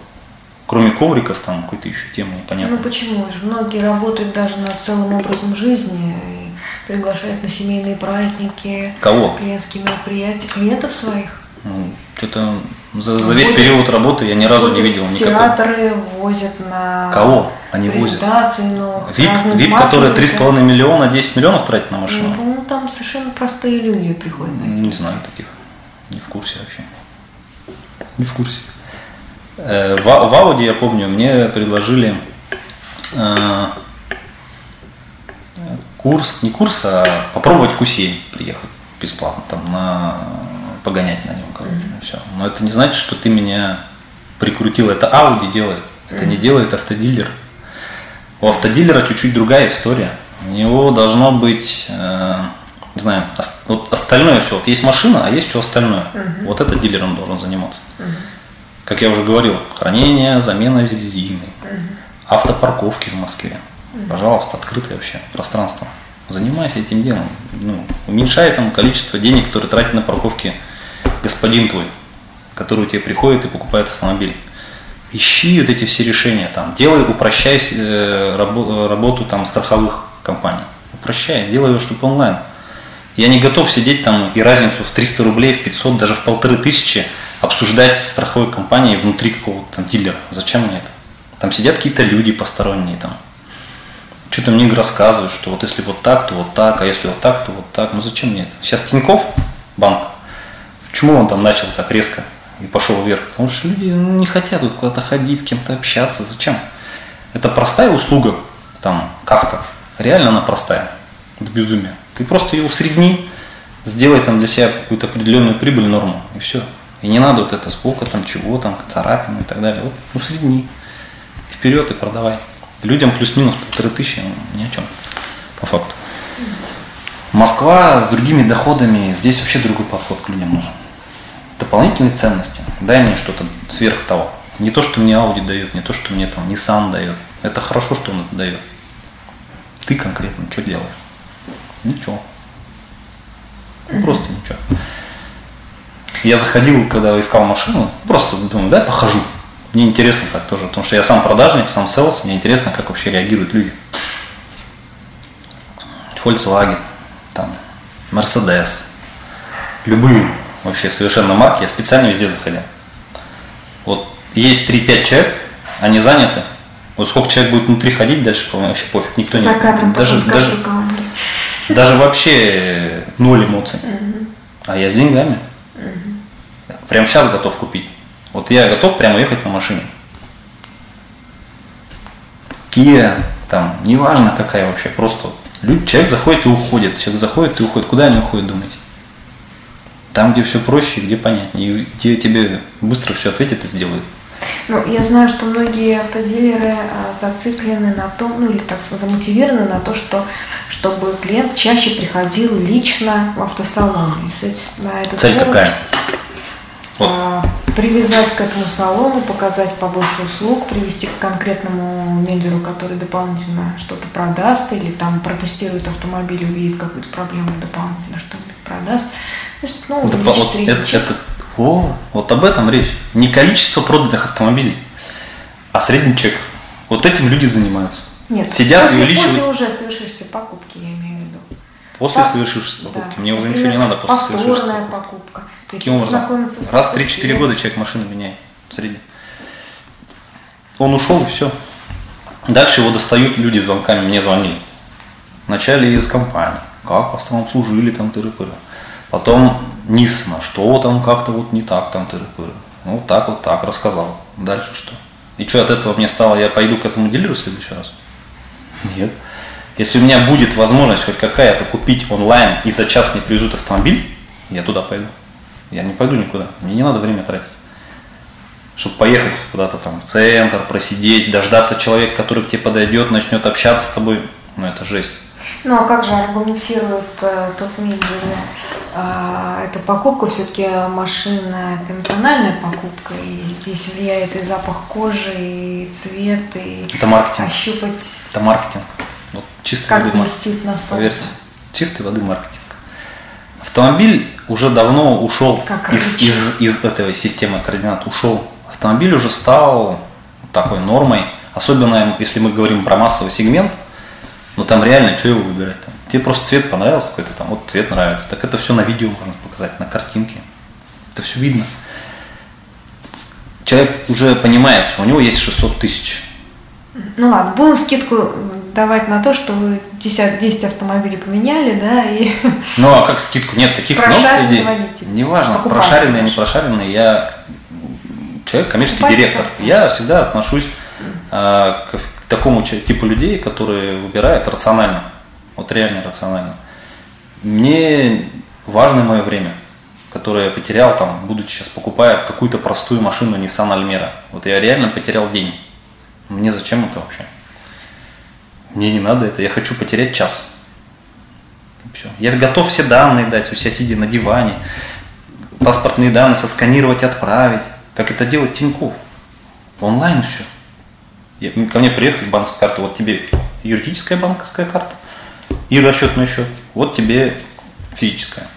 Кроме ковриков, там какой-то еще темы Ну непонятной. почему же? Многие работают даже над целым образом жизни и приглашают на семейные праздники, Кого? клиентские мероприятия, клиентов своих. Ну, что-то за, за весь период работы я ни разу не видел никакого. Театры возят на Кого они возят? презентации новых, ВИП, разных ВИП массовых который 3,5 миллиона, 10 миллионов тратит на машину? Ну, там совершенно простые люди приходят. Не знаю таких. Не в курсе вообще. Не в курсе. Э, В, в Ауди, я помню, мне предложили э, курс, не курс, а попробовать Q7 приехать бесплатно, там, на, погонять на нем, короче, все. Но это не значит, что ты меня прикрутил. Это Audi делает, это не делает автодилер. У автодилера чуть-чуть другая история. У него должно быть, э, не знаю, ос- вот остальное все. Вот есть машина, а есть все остальное. Вот это дилером должен заниматься. Как я уже говорил, хранение, замена резины, автопарковки в Москве. Пожалуйста, открытое вообще пространство. Занимайся этим делом. Ну, уменьшай там количество денег, которые тратит на парковки господин твой, который у тебя приходит и покупает автомобиль. Ищи вот эти все решения там. Делай, упрощай э, рабо- работу там страховых компаний. Упрощай, делай ее, чтобы онлайн. Я не готов сидеть там и разницу в 300 рублей, в 500, даже в полторы тысячи обсуждать с страховой компанией внутри какого-то там дилера. Зачем мне это? Там сидят какие-то люди посторонние там. Что-то мне рассказывают, что вот если вот так, то вот так, а если вот так, то вот так. Ну зачем мне это? Сейчас Тиньков банк, почему он там начал так резко и пошел вверх? Потому что люди не хотят вот куда-то ходить, с кем-то общаться. Зачем? Это простая услуга, там, каска. Реально она простая. Это безумие. Ты просто ее усредни, сделай там для себя какую-то определенную прибыль, норму, и все. И не надо вот это сколько там, чего там, царапин и так далее. Вот усредни. И вперед и продавай. Людям плюс-минус полторы тысячи, ну, ни о чем, по факту. Москва с другими доходами, здесь вообще другой подход к людям нужен. Дополнительные ценности. Дай мне что-то сверх того. Не то, что мне Audi дает, не то, что мне там Nissan дает. Это хорошо, что он это дает. Ты конкретно что делаешь? Ничего. Ну, Просто ничего. Я заходил, когда искал машину, просто думаю, дай похожу. Мне интересно так тоже, потому что я сам продажник, сам селс, мне интересно, как вообще реагируют люди. Volkswagen, там, Mercedes, любые вообще совершенно марки, я специально везде заходил. Вот есть 3-5 человек, они заняты. Вот сколько человек будет внутри ходить, дальше по-моему, вообще пофиг, никто За не кадром даже, даже, даже вообще ноль эмоций. А я с деньгами. Прям сейчас готов купить. Вот я готов прямо ехать на машине. Kia, там, неважно какая вообще, просто люд- человек заходит и уходит, человек заходит и уходит. Куда они уходят, думаете? Там, где все проще, где понятнее, и где тебе быстро все ответят и сделают. Ну, я знаю, что многие автодилеры а, зациклены на том, ну или так замотивированы на то, что чтобы клиент чаще приходил лично в автосалон. И на этот Цель повод, какая? Вот. А, привязать к этому салону, показать побольше услуг, привести к конкретному менеджеру, который дополнительно что-то продаст или там протестирует автомобиль, увидит какую-то проблему дополнительно, что-нибудь продаст. Ну, да, вот это, это, о, вот об этом речь. Не количество проданных автомобилей, а средний чек. Вот этим люди занимаются. Нет, Сидят после, и увеличивают. После уже совершившейся покупки, я имею в виду. После По... совершившейся покупки. Да. Мне уже Например, ничего не надо после совершившейся покупки. покупка. Каким образом? Раз в 3-4 года человек машину меняет в среднем. Он ушел и все. Дальше его достают люди звонками, мне звонили. Вначале из компании. Как вас там обслужили, там тыры-пыры. Потом Нисма, что там как-то вот не так, там тыры-пыры. Ну, вот так вот так рассказал. Дальше что? И что от этого мне стало, я пойду к этому дилеру в следующий раз? Нет. Если у меня будет возможность хоть какая-то купить онлайн и за час мне привезут автомобиль, я туда пойду. Я не пойду никуда. Мне не надо время тратить. Чтобы поехать куда-то там в центр, просидеть, дождаться человека, который к тебе подойдет, начнет общаться с тобой. Ну, это жесть. Ну, а как же аргументирует э, тот менеджер э, эту покупку? Все-таки машина – это эмоциональная покупка, и здесь влияет и запах кожи, и цвет, и это маркетинг. ощупать. Это маркетинг. Вот чистой как воды маркетинг. на солнце. Поверьте, чистой воды маркетинг. Автомобиль уже давно ушел из, из, из этой системы координат, ушел. Автомобиль уже стал такой нормой, особенно если мы говорим про массовый сегмент, но там реально, что его выбирать там? Тебе просто цвет понравился какой-то там, вот цвет нравится. Так это все на видео можно показать, на картинке. Это все видно. Человек уже понимает, что у него есть 600 тысяч. Ну ладно, будем скидку давать на то, что вы 10, 10 автомобилей поменяли, да, и... <laughs> Ну, а как скидку? Нет, таких много людей. Водитель. Неважно, прошаренные, не прошаренные, я человек, коммерческий директор. Я всегда отношусь а, к, такому типу людей, которые выбирают рационально, вот реально рационально. Мне важно мое время, которое я потерял, там, будучи сейчас покупая какую-то простую машину Nissan Almera. Вот я реально потерял день. Мне зачем это вообще? Мне не надо это, я хочу потерять час. Все. Я готов все данные дать, у себя сидя на диване, паспортные данные сосканировать, отправить. Как это делает Тиньков. Онлайн все. Ко мне приехали банковская карта, вот тебе юридическая банковская карта и расчетный счет. Вот тебе физическая.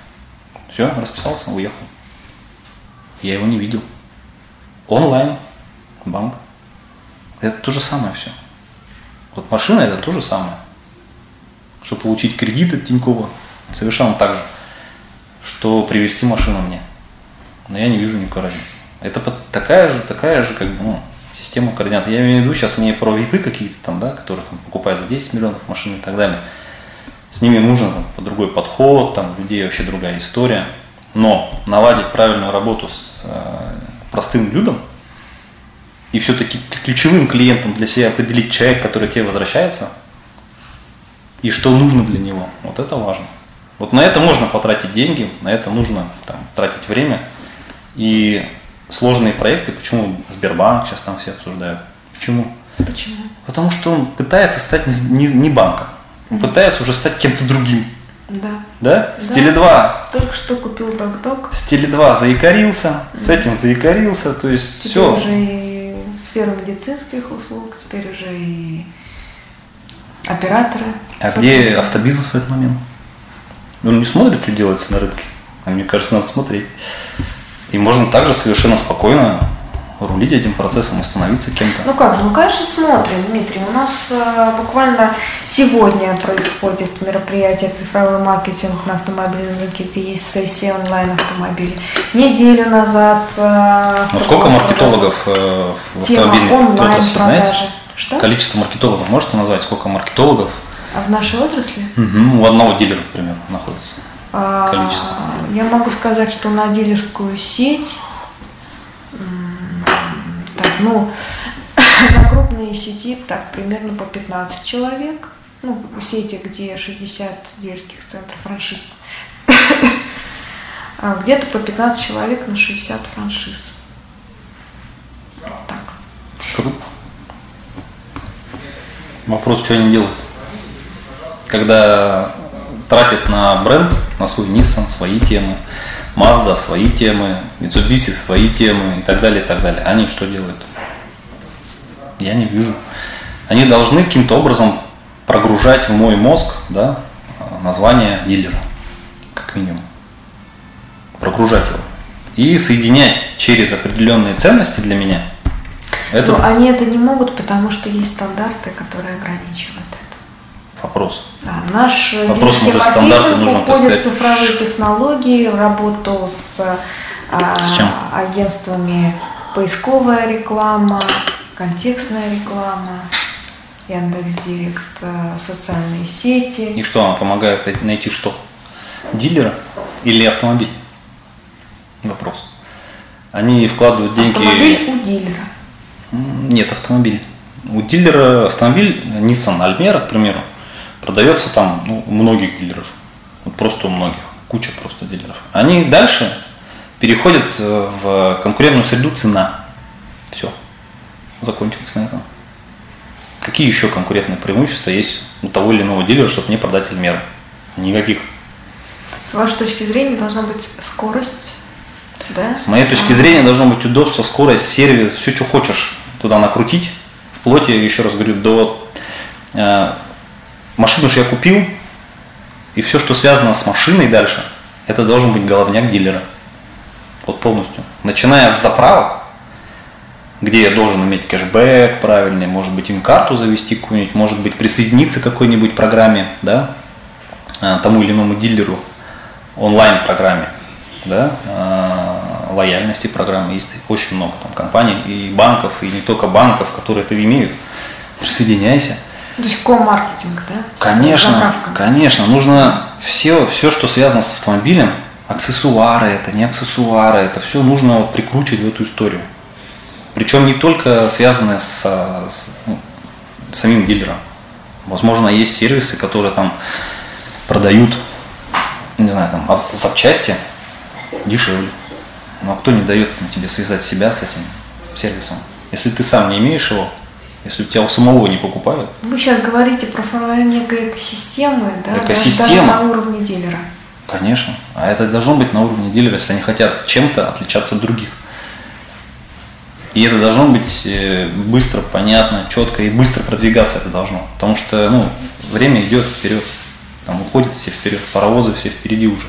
Все, расписался, уехал. Я его не видел. Онлайн, банк. Это то же самое все. Вот машина это то же самое. Чтобы получить кредит от Тинькова, совершенно так же, что привезти машину мне. Но я не вижу никакой разницы. Это такая же, такая же, как бы, ну, система координат. Я имею в виду сейчас не про випы какие-то там, да, которые там покупают за 10 миллионов машин и так далее. С ними нужен там, другой подход, там людей вообще другая история. Но наладить правильную работу с э, простым людям – и все-таки ключевым клиентом для себя определить человек, который тебе возвращается, и что нужно для него. Вот это важно. Вот на это можно потратить деньги, на это нужно там, тратить время. И сложные проекты, почему Сбербанк сейчас там все обсуждают? Почему? Почему? Потому что он пытается стать не, не, не банком, он пытается уже стать кем-то другим. Да. Да? С да. Теле2. Только что купил ток-ток. С Теле2 заикарился, с этим заикарился, то есть Теперь все. уже и сферу медицинских услуг, теперь уже и операторы. А где автобизнес в этот момент? Он не смотрит, что делается на рынке. А мне кажется, надо смотреть. И можно также совершенно спокойно рулить этим процессом и становиться кем-то. Ну как же, ну конечно смотрим, Дмитрий. У нас э, буквально сегодня происходит мероприятие «Цифровой маркетинг на автомобильном рынке», где есть сессия онлайн автомобилей. Неделю назад... Э, ну сколько маркетологов э, в автомобильной отрасли, знаете? Что? Количество маркетологов можете назвать? Сколько маркетологов? А в нашей отрасли? Угу, у одного дилера, например, находится. А, количество. Я могу сказать, что на дилерскую сеть ну, <laughs> на крупные сети так примерно по 15 человек. Ну, сети, где 60 дельских центров франшиз. <laughs> А где-то по 15 человек на 60 франшиз. Так. Круто. Вопрос, что они делают? Когда тратят на бренд, на свой Nissan свои темы, Mazda свои темы, Mitsubishi свои темы и так далее, и так далее. Они что делают? Я не вижу. Они должны каким-то образом прогружать в мой мозг да, название дилера, как минимум. Прогружать его. И соединять через определенные ценности для меня. Это... Но они это не могут, потому что есть стандарты, которые ограничивают это. Вопрос. Да, наш Вопрос, может, стандарты нужно уходит в цифровые технологии, работу с, а, с чем? агентствами поисковая реклама, контекстная реклама. Яндекс.Директ, э, социальные сети. И что, она помогает найти что? Дилера или автомобиль? Вопрос. Они вкладывают деньги... Автомобиль у дилера. Нет, автомобиль. У дилера автомобиль Nissan Almera, к примеру, продается там ну, у многих дилеров. Вот просто у многих. Куча просто дилеров. Они дальше переходят э, в конкурентную среду цена. Все. Закончилось на этом. Какие еще конкурентные преимущества есть у того или иного дилера, чтобы не продать Эльмеру? Никаких. С вашей точки зрения должна быть скорость, да? С моей точки зрения должно быть удобство, скорость, сервис, все, что хочешь туда накрутить. Вплоть, еще раз говорю, до э, машину же я купил, и все, что связано с машиной дальше, это должен быть головняк дилера. Вот полностью. Начиная с заправок, где я должен иметь кэшбэк правильный, может быть, им карту завести какую-нибудь, может быть, присоединиться к какой-нибудь программе, да, а, тому или иному дилеру, онлайн-программе, да, а, лояльности программы, есть очень много там компаний и банков, и не только банков, которые это имеют. Присоединяйся. То есть ко-маркетинг, да? Конечно, конечно. Нужно все, все, что связано с автомобилем, аксессуары, это не аксессуары, это все нужно прикручивать в эту историю. Причем не только связанные с, с ну, самим дилером. Возможно, есть сервисы, которые там продают, не знаю, там запчасти дешевле. Но кто не дает там, тебе связать себя с этим сервисом? Если ты сам не имеешь его, если у тебя у самого не покупают. Вы сейчас говорите про формирование некой экосистемы, да? Экосистема. Даже на уровне дилера. Конечно. А это должно быть на уровне дилера, если они хотят чем-то отличаться от других. И это должно быть э, быстро, понятно, четко и быстро продвигаться это должно. Потому что ну, время идет вперед. Там уходят все вперед, паровозы все впереди уже.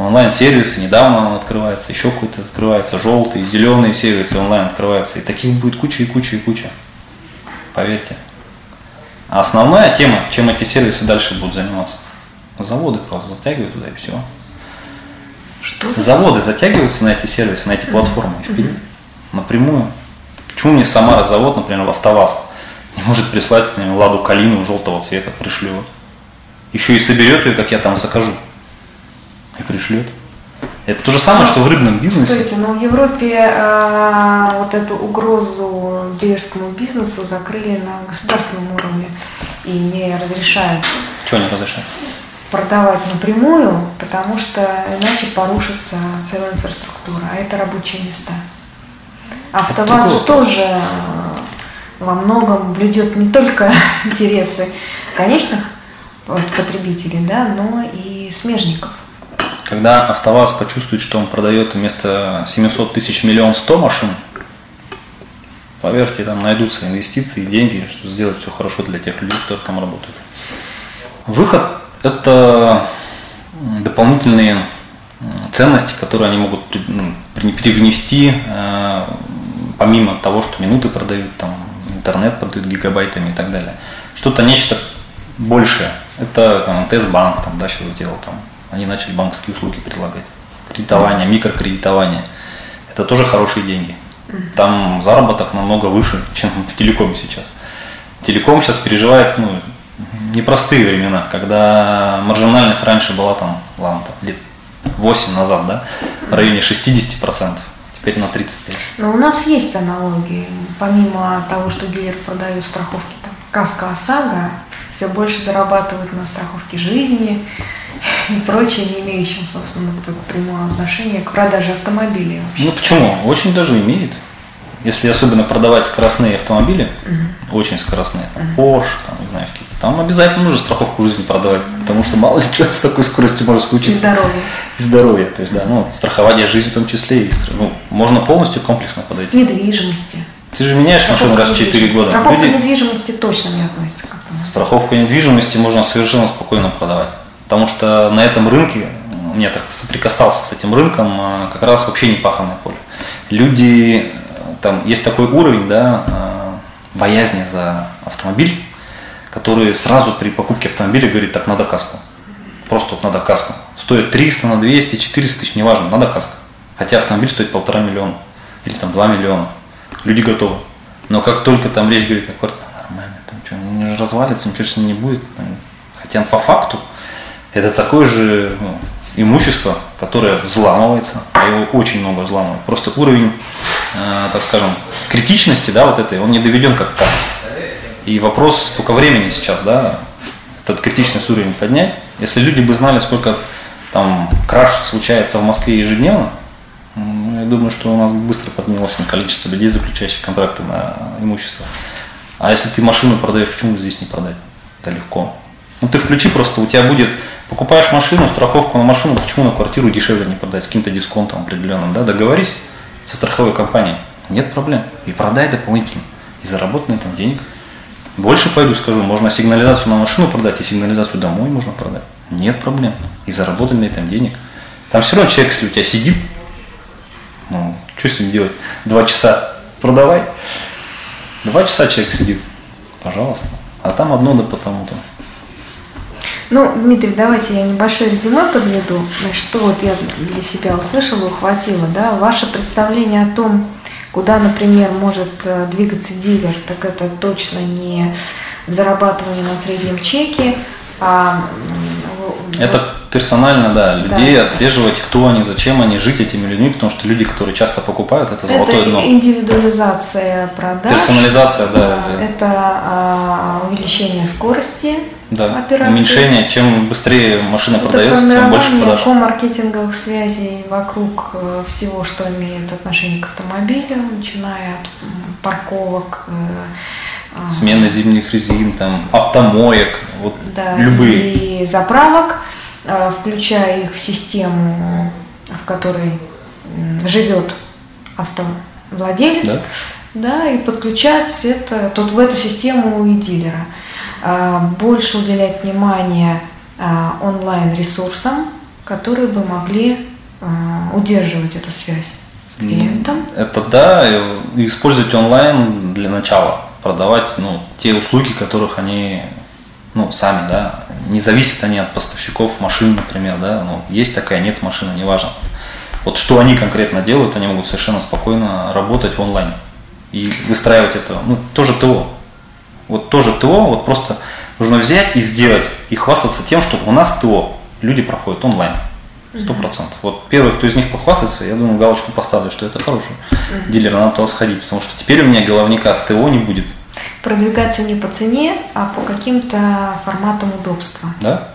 Онлайн-сервисы, недавно он открывается, еще какой-то открывается, желтые, зеленые сервисы онлайн открываются. И таких будет куча и куча и куча. Поверьте. А основная тема, чем эти сервисы дальше будут заниматься. Заводы просто затягивают туда и все. Что? Заводы затягиваются на эти сервисы, на эти платформы вперед напрямую. Почему мне Самара завод, например, в АвтоВАЗ не может прислать мне ладу калину желтого цвета, пришлет. Еще и соберет ее, как я там закажу. И пришлет. Это то же самое, что в рыбном бизнесе. Стойте, но в Европе э, вот эту угрозу дилерскому бизнесу закрыли на государственном уровне и не разрешают. Что не разрешают? Продавать напрямую, потому что иначе порушится целая инфраструктура, а это рабочие места. АвтоВАЗ тоже э, во многом блюдет не только <laughs> интересы конечных потребителей, да, но и смежников. Когда АвтоВАЗ почувствует, что он продает вместо 700 тысяч миллион 100 машин, поверьте, там найдутся инвестиции деньги, чтобы сделать все хорошо для тех людей, которые там работают. Выход – это дополнительные ценности, которые они могут ну, привнести э, помимо того, что минуты продают, там, интернет продают гигабайтами и так далее, что-то нечто большее. Это МТС банк там, да, сейчас сделал там. Они начали банковские услуги предлагать. Кредитование, микрокредитование. Это тоже хорошие деньги. Там заработок намного выше, чем в телекоме сейчас. Телеком сейчас переживает ну, непростые времена, когда маржинальность раньше была там, ладно, там, лет 8 назад, да, в районе 60% теперь на 35. Но у нас есть аналогии. Помимо того, что дилер продает страховки, там, каска ОСАГО, все больше зарабатывают на страховке жизни и прочее, не имеющим, собственно, прямого отношения к продаже автомобилей. Вообще. Ну почему? Очень даже имеет. если особенно продавать скоростные автомобили, угу. очень скоростные, там, Porsche, там, не знаю, какие-то, там обязательно нужно страховку жизни продавать, потому что мало ли что с такой скоростью может случиться. И здоровье. И здоровье, то есть, да, ну, страхование жизни в том числе, и, ну, можно полностью комплексно подойти. Недвижимости. Ты же меняешь машину раз в 4 года. Страховка Люди... недвижимости точно не относится к этому. Страховку недвижимости можно совершенно спокойно продавать. Потому что на этом рынке, я так соприкасался с этим рынком, а, как раз вообще не паханное поле. Люди, там есть такой уровень, да, боязни за автомобиль, который сразу при покупке автомобиля говорит, так, надо каску. Просто вот надо каску. Стоит 300 на 200, 400 тысяч, неважно, надо каска. Хотя автомобиль стоит полтора миллиона или там 2 миллиона люди готовы. Но как только там речь говорит о квартире, нормально, там что, не развалится, ничего с ним не будет. Хотя по факту это такое же ну, имущество, которое взламывается, а его очень много взламывают. Просто уровень, э, так скажем, критичности, да, вот этой, он не доведен как касса. И вопрос только времени сейчас, да, этот критичный уровень поднять. Если люди бы знали, сколько там краш случается в Москве ежедневно, я думаю, что у нас быстро поднялось на количество людей, заключающих контракты на имущество. А если ты машину продаешь, почему здесь не продать? Это легко. Ну ты включи просто, у тебя будет, покупаешь машину, страховку на машину, почему на квартиру дешевле не продать с каким-то дисконтом определенным, да, договорись со страховой компанией, нет проблем, и продай дополнительно, и заработай на этом денег. Больше пойду скажу, можно сигнализацию на машину продать, и сигнализацию домой можно продать, нет проблем, и заработать на этом денег. Там все равно человек, если у тебя сидит, ну, что с ним делать? Два часа продавай. Два часа человек сидит. Пожалуйста. А там одно да потому-то. Ну, Дмитрий, давайте я небольшое резюме подведу, что вот я для себя услышала, ухватила, да, ваше представление о том, куда, например, может э, двигаться дилер, так это точно не в зарабатывании на среднем чеке, а это персонально, да, людей да. отслеживать, кто они, зачем они, жить этими людьми, потому что люди, которые часто покупают, это золотое это дно. индивидуализация продаж. Персонализация, да. да. Это а, увеличение скорости да. операции. Уменьшение, чем быстрее машина это продается, тем больше продаж. по маркетинговых связей вокруг э, всего, что имеет отношение к автомобилю, начиная от парковок, э, а. смены зимних резин, там, автомоек, вот да, любые. И заправок, а, включая их в систему, в которой живет автовладелец, да, да и подключать это тут в эту систему и дилера. А, больше уделять внимание онлайн ресурсам, которые бы могли удерживать эту связь с клиентом. Это да, использовать онлайн для начала продавать ну, те услуги, которых они ну, сами, да, не зависят они от поставщиков машин, например, да, ну, есть такая, нет машины, неважно. Вот что они конкретно делают, они могут совершенно спокойно работать в онлайн и выстраивать это, ну, тоже ТО. Вот тоже ТО, вот просто нужно взять и сделать, и хвастаться тем, что у нас ТО, люди проходят онлайн. Сто процентов. Вот первый, кто из них похвастается, я думаю, галочку поставлю, что это хороший mm-hmm. дилер, надо туда сходить, потому что теперь у меня головника с ТО не будет. Продвигаться не по цене, а по каким-то форматам удобства. Да.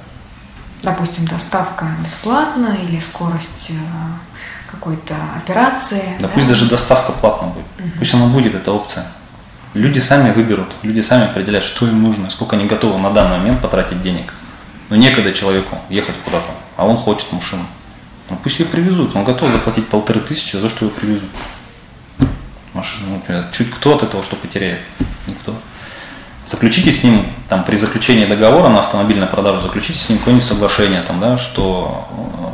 Допустим, доставка бесплатна или скорость э, какой-то операции. Да, да? пусть даже доставка платная будет. Угу. Пусть она будет, эта опция. Люди сами выберут, люди сами определяют, что им нужно, сколько они готовы на данный момент потратить денег. Но некогда человеку ехать куда-то, а он хочет машину. Ну, пусть ее привезут. Он готов заплатить полторы тысячи за что ее привезут. Машину. Ну, чуть кто от этого что потеряет? Никто. Заключите с ним, там, при заключении договора на автомобильную продажу, заключите с ним какое-нибудь соглашение, там, да, что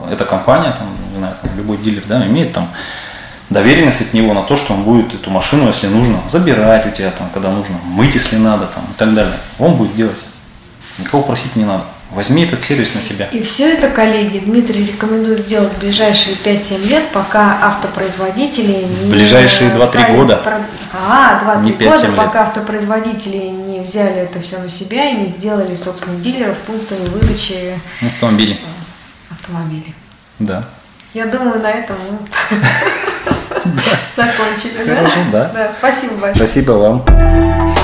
э, эта компания, там, не знаю, там, любой дилер, да, имеет там доверенность от него на то, что он будет эту машину, если нужно, забирать у тебя, там, когда нужно, мыть, если надо, там, и так далее. Он будет делать. Никого просить не надо. Возьми этот сервис на себя. И все это, коллеги, Дмитрий рекомендует сделать в ближайшие 5-7 лет, пока автопроизводители не... Ближайшие 2-3 года. Про... А, 2-3 года, лет. пока автопроизводители не взяли это все на себя и не сделали собственных дилеров пунктами выдачи автомобилей. автомобилей. Да. Я думаю, на этом мы <laughs> закончили. Хорошо, да. Спасибо большое. Спасибо вам.